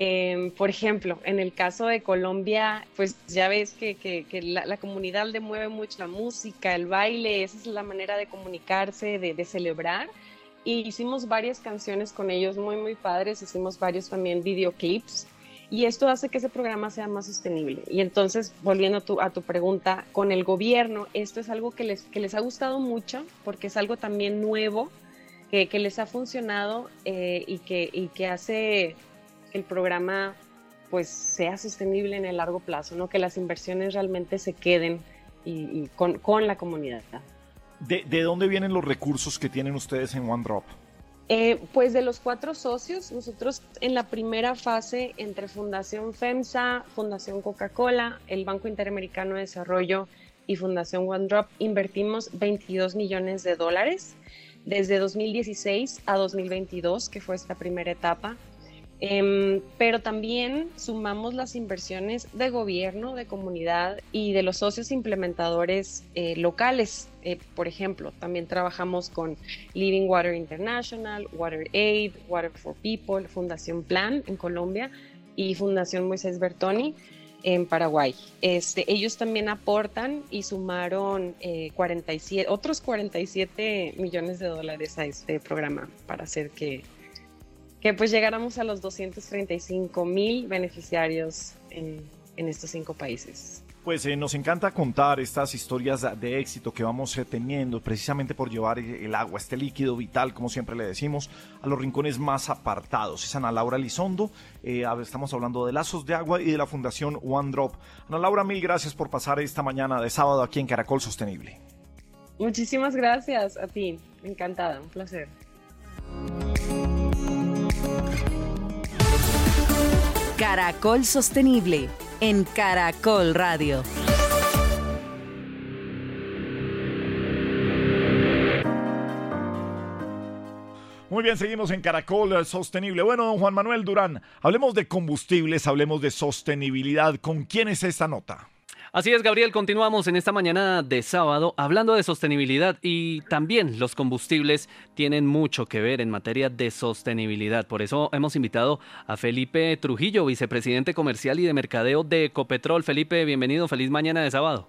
Em, por ejemplo, en el caso de Colombia, pues ya ves que, la, la, comunidad le mueve mucho la música, el baile, esa es la manera de comunicarse, de, celebrar. Y hicimos varias canciones con ellos muy, muy padres, hicimos varios también videoclips. Y esto hace que ese programa sea más sostenible. Y entonces, volviendo a tu, a tu pregunta, con el gobierno, esto es algo que les, que les ha gustado mucho porque es algo también nuevo, que, que les ha funcionado eh, y, que, y que hace el programa pues sea sostenible en el largo plazo, ¿no? que las inversiones realmente se queden y, con, con, la comunidad. ¿De, ¿De, dónde vienen los recursos que tienen ustedes en OneDrop? Eh, pues de los cuatro socios, nosotros en la primera fase entre Fundación FEMSA, Fundación Coca-Cola, el Banco Interamericano de Desarrollo y Fundación OneDrop invertimos 22 millones de dólares desde 2016 a 2022, que fue esta primera etapa. Em, pero también sumamos las inversiones de gobierno, de comunidad y de los socios implementadores eh, locales. Eh, por ejemplo, también trabajamos con Living Water International, Water Aid, Water for People, Fundación Plan en Colombia y Fundación Moisés Bertoni en Paraguay. Este, ellos también aportan y sumaron 47, eh, otros 47 millones de dólares a este programa para hacer que que pues llegáramos a los 235 mil beneficiarios en, estos cinco países. Pues eh, nos encanta contar estas historias de éxito que vamos eh, teniendo precisamente por llevar el agua, este líquido vital, como siempre le decimos, a los rincones más apartados. Es Ana Laura Lizondo, eh, estamos hablando de Lazos de Agua y de la Fundación One Drop. Ana Laura, mil gracias por pasar esta mañana de sábado aquí en Caracol Sostenible. Muchísimas gracias a ti, encantada, un placer. Caracol Sostenible en Caracol Radio. Muy bien, seguimos en Caracol Sostenible. Bueno, don Juan Manuel Durán, hablemos de combustibles, hablemos de sostenibilidad. ¿Con quién es esta nota? Así es, Gabriel, continuamos en esta mañana de sábado hablando de sostenibilidad y también los combustibles tienen mucho que ver en materia de sostenibilidad. Por eso hemos invitado a Felipe Trujillo, vicepresidente comercial y de mercadeo de Ecopetrol. Felipe, bienvenido, feliz mañana de sábado.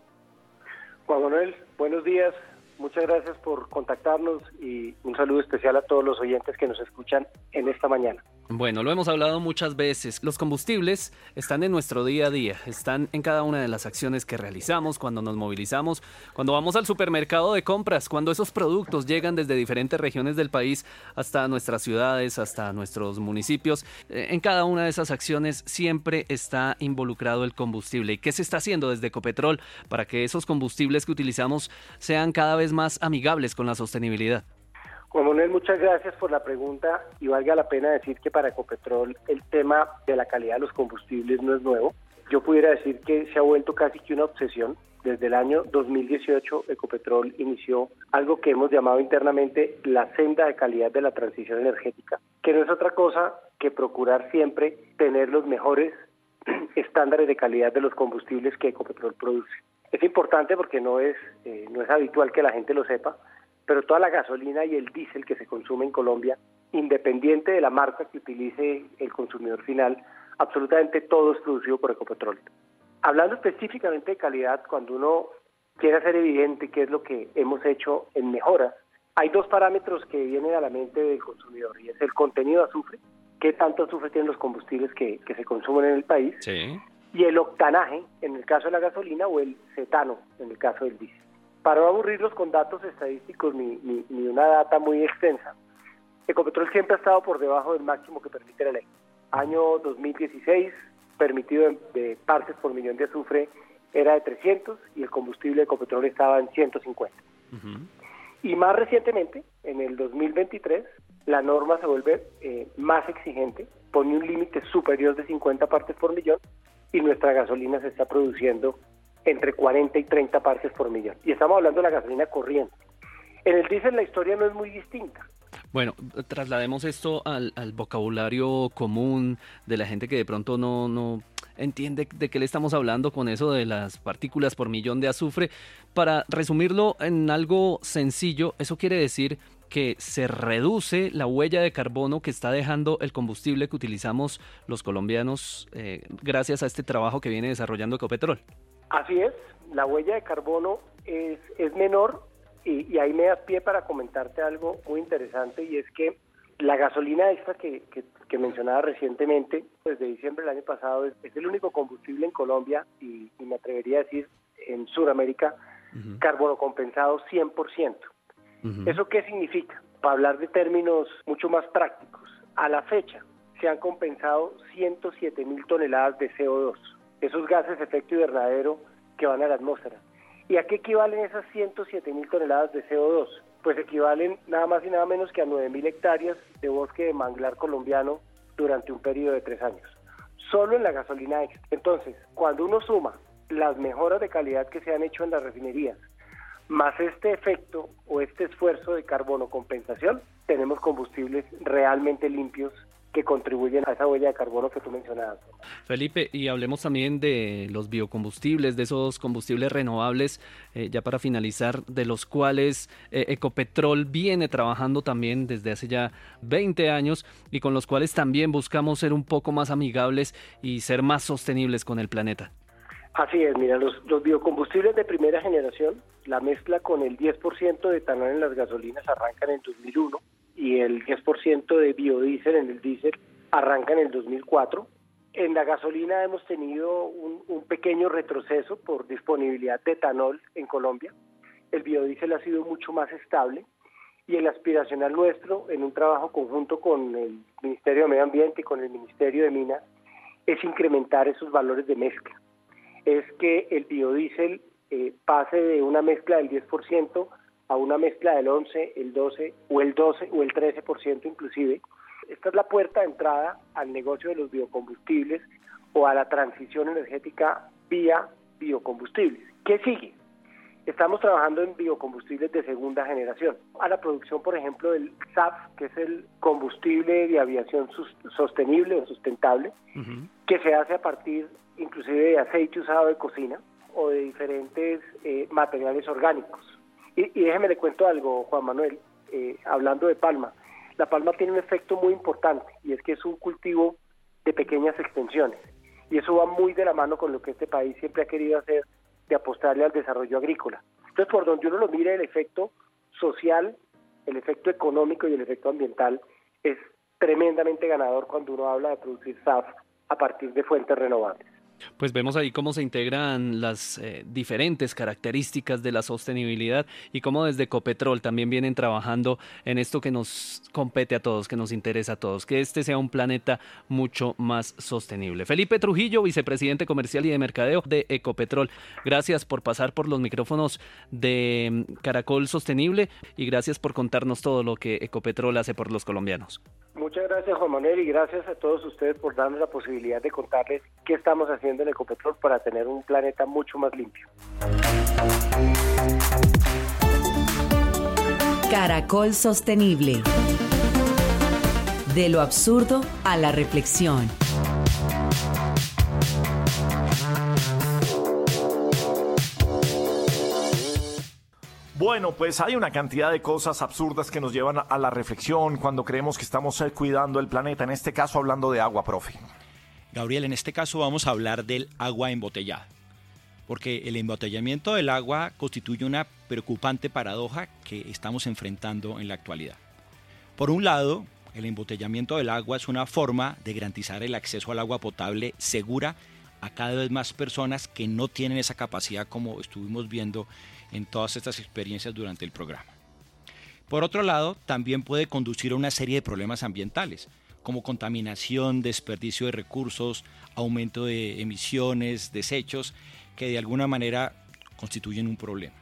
Juan Manuel, buenos días. Muchas gracias por contactarnos y un saludo especial a todos los oyentes que nos escuchan en esta mañana. Bueno, lo hemos hablado muchas veces. Los combustibles están en nuestro día a día, están en cada una de las acciones que realizamos, cuando nos movilizamos, cuando vamos al supermercado de compras, cuando esos productos llegan desde diferentes regiones del país hasta nuestras ciudades, hasta nuestros municipios. Eh, en cada una de esas acciones siempre está involucrado el combustible. ¿Y qué se está haciendo desde Ecopetrol para que esos combustibles que utilizamos sean cada vez más amigables con la sostenibilidad? Juan Manuel, muchas gracias por la pregunta y valga la pena decir que para Ecopetrol el tema de la calidad de los combustibles no es nuevo. Yo pudiera decir que se ha vuelto casi que una obsesión. Desde el año 2018 Ecopetrol inició algo que hemos llamado internamente la senda de calidad de la transición energética, que no es otra cosa que procurar siempre tener los mejores estándares de calidad de los combustibles que Ecopetrol produce. Es importante porque no es, eh, no es habitual que la gente lo sepa, pero toda la gasolina y el diésel que se consume en Colombia, independiente de la marca que utilice el consumidor final, absolutamente todo es producido por Ecopetrol. Hablando específicamente de calidad, cuando uno quiere hacer evidente qué es lo que hemos hecho en mejoras, hay dos parámetros que vienen a la mente del consumidor y es el contenido de azufre, qué tanto azufre tienen los combustibles que, que se consumen en el país, y el octanaje en el caso de la gasolina o el cetano en el caso del diésel. Para no aburrirlos con datos estadísticos ni, ni, una data muy extensa, Ecopetrol siempre ha estado por debajo del máximo que permite la ley. Año 2016, permitido de, partes por millón de azufre era de 300 y el combustible de Ecopetrol estaba en 150. Y más recientemente, en el 2023, la norma se vuelve eh, más exigente, pone un límite superior de 50 partes por millón y nuestra gasolina se está produciendo entre 40 y 30 partes por millón. Y estamos hablando de la gasolina corriente. En el diésel la historia no es muy distinta. Bueno, traslademos esto al, vocabulario común de la gente que de pronto no, no entiende de qué le estamos hablando con eso de las partículas por millón de azufre. Para resumirlo en algo sencillo, eso quiere decir que se reduce la huella de carbono que está dejando el combustible que utilizamos los colombianos eh, gracias a este trabajo que viene desarrollando Ecopetrol. Así es, la huella de carbono es, es menor y, ahí me das pie para comentarte algo muy interesante y es que la gasolina esta que, que, mencionaba recientemente, desde diciembre del año pasado, es, el único combustible en Colombia y, me atrevería a decir en Sudamérica, carbono compensado 100%. ¿Eso qué significa? Para hablar de términos mucho más prácticos, a la fecha se han compensado 107 mil toneladas de CO2 esos gases de efecto invernadero que van a la atmósfera. ¿Y a qué equivalen esas 107 mil toneladas de CO2? Pues equivalen nada más y nada menos que a 9 mil hectáreas de bosque de manglar colombiano durante un periodo de tres años. Solo en la gasolina extra. Entonces, cuando uno suma las mejoras de calidad que se han hecho en las refinerías, más este efecto o este esfuerzo de carbono compensación, tenemos combustibles realmente limpios que contribuyen a esa huella de carbono que tú mencionabas. Felipe, y hablemos también de los biocombustibles, de esos combustibles renovables, eh, ya para finalizar, de los cuales eh, Ecopetrol viene trabajando también desde hace ya 20 años y con los cuales también buscamos ser un poco más amigables y ser más sostenibles con el planeta. Así es, mira, los, los biocombustibles de primera generación, la mezcla con el 10% de etanol en las gasolinas arrancan en 2001 y el 10% de biodiesel en el diésel arranca en el 2004. En la gasolina hemos tenido un, un, pequeño retroceso por disponibilidad de etanol en Colombia. El biodiesel ha sido mucho más estable y el aspiracional nuestro, en un trabajo conjunto con el Ministerio de Medio Ambiente y con el Ministerio de Minas, es incrementar esos valores de mezcla. Es que el biodiesel eh, pase de una mezcla del 10% a una mezcla del 11, el 12 o el 12 o el 13% inclusive. Esta es la puerta de entrada al negocio de los biocombustibles o a la transición energética vía biocombustibles. ¿Qué sigue? Estamos trabajando en biocombustibles de segunda generación. A la producción, por ejemplo, del SAF, que es el combustible de aviación sostenible o sustentable, que se hace a partir inclusive de aceite usado de cocina o de diferentes eh, materiales orgánicos. Y, déjeme le cuento algo, Juan Manuel, eh, hablando de palma. La palma tiene un efecto muy importante y es que es un cultivo de pequeñas extensiones. Y eso va muy de la mano con lo que este país siempre ha querido hacer de apostarle al desarrollo agrícola. Entonces, por donde uno lo mire, el efecto social, el efecto económico y el efecto ambiental es tremendamente ganador cuando uno habla de producir SAF a partir de fuentes renovables. Pues vemos ahí cómo se integran las eh, diferentes características de la sostenibilidad y cómo desde Ecopetrol también vienen trabajando en esto que nos compete a todos, que nos interesa a todos, que este sea un planeta mucho más sostenible. Felipe Trujillo, vicepresidente comercial y de mercadeo de Ecopetrol, gracias por pasar por los micrófonos de mm, Caracol Sostenible y gracias por contarnos todo lo que Ecopetrol hace por los colombianos. Muchas gracias Juan Manuel y gracias a todos ustedes por darnos la posibilidad de contarles qué estamos haciendo en Ecopetrol para tener un planeta mucho más limpio. Caracol Sostenible. De lo absurdo a la reflexión. Bueno, pues hay una cantidad de cosas absurdas que nos llevan a la reflexión cuando creemos que estamos eh, cuidando el planeta, en este caso hablando de agua, profe. Gabriel, en este caso vamos a hablar del agua embotellada, porque el embotellamiento del agua constituye una preocupante paradoja que estamos enfrentando en la actualidad. Por un lado, el embotellamiento del agua es una forma de garantizar el acceso al agua potable segura a cada vez más personas que no tienen esa capacidad como estuvimos viendo en todas estas experiencias durante el programa. Por otro lado, también puede conducir a una serie de problemas ambientales, como contaminación, desperdicio de recursos, aumento de emisiones, desechos, que de alguna manera constituyen un problema.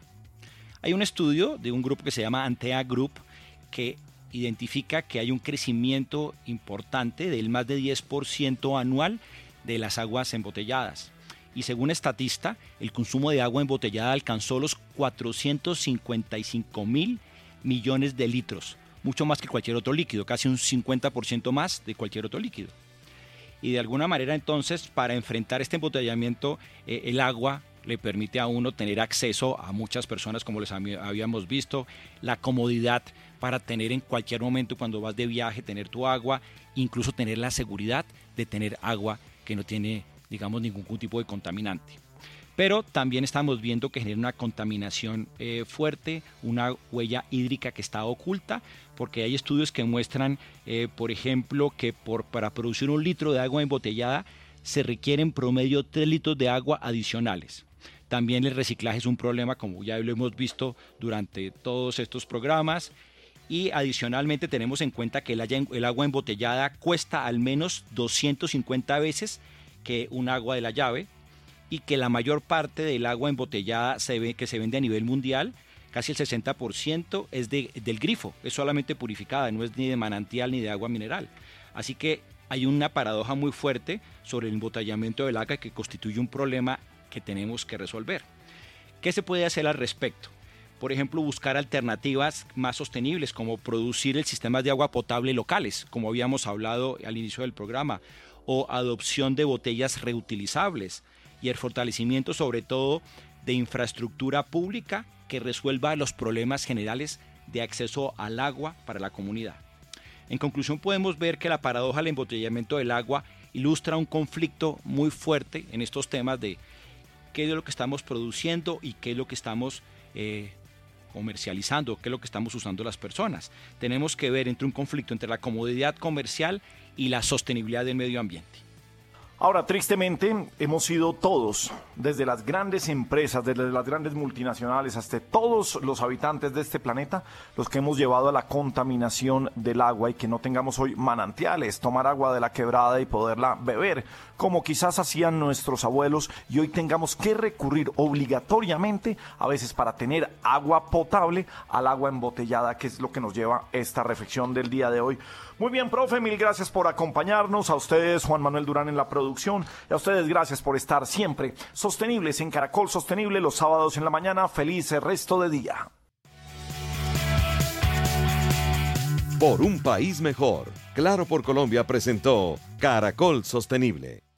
Hay un estudio de un grupo que se llama Antea Group que identifica que hay un crecimiento importante del más de 10% anual de las aguas embotelladas y según Estatista, el consumo de agua embotellada alcanzó los 455 mil millones de litros, mucho más que cualquier otro líquido, casi un 50% más de cualquier otro líquido. Y de alguna manera entonces, para enfrentar este embotellamiento, eh, el agua le permite a uno tener acceso a muchas personas, como les habíamos visto, la comodidad para tener en cualquier momento cuando vas de viaje, tener tu agua, incluso tener la seguridad de tener agua que no tiene digamos, ningún tipo de contaminante. Pero también estamos viendo que genera una contaminación eh, fuerte, una huella hídrica que está oculta, porque hay estudios que muestran, eh, por ejemplo, que para producir un litro de agua embotellada se requieren promedio 3 litros de agua adicionales. También el reciclaje es un problema, como ya lo hemos visto durante todos estos programas. Y adicionalmente tenemos en cuenta que el agua embotellada cuesta al menos 250 veces que un agua de la llave y que la mayor parte del agua embotellada que se vende a nivel mundial, casi el 60% es de, del grifo, es solamente purificada, no es ni de manantial ni de agua mineral. Así que hay una paradoja muy fuerte sobre el embotellamiento del agua que constituye un problema que tenemos que resolver. ¿Qué se puede hacer al respecto? Por ejemplo, buscar alternativas más sostenibles, como producir el sistema de agua potable locales, como habíamos hablado al inicio del programa, o adopción de botellas reutilizables y el fortalecimiento sobre todo de infraestructura pública que resuelva los problemas generales de acceso al agua para la comunidad. En conclusión podemos ver que la paradoja del embotellamiento del agua ilustra un conflicto muy fuerte en estos temas de qué es lo que estamos produciendo y qué es lo que estamos eh, comercializando, qué es lo que estamos usando las personas. Tenemos que ver entre un conflicto entre la comodidad comercial y la sostenibilidad del medio ambiente. Ahora, tristemente, hemos sido todos, desde las grandes empresas, desde las grandes multinacionales, hasta todos los habitantes de este planeta, los que hemos llevado a la contaminación del agua y que no tengamos hoy manantiales, tomar agua de la quebrada y poderla beber, como quizás hacían nuestros abuelos, y hoy tengamos que recurrir obligatoriamente, a veces para tener agua potable, al agua embotellada, que es lo que nos lleva esta reflexión del día de hoy. Muy bien, profe, mil gracias por acompañarnos. A ustedes, Juan Manuel Durán en la producción. Y a ustedes, gracias por estar siempre sostenibles en Caracol Sostenible los sábados en la mañana. Feliz resto de día. Por un país mejor, Claro por Colombia presentó Caracol Sostenible.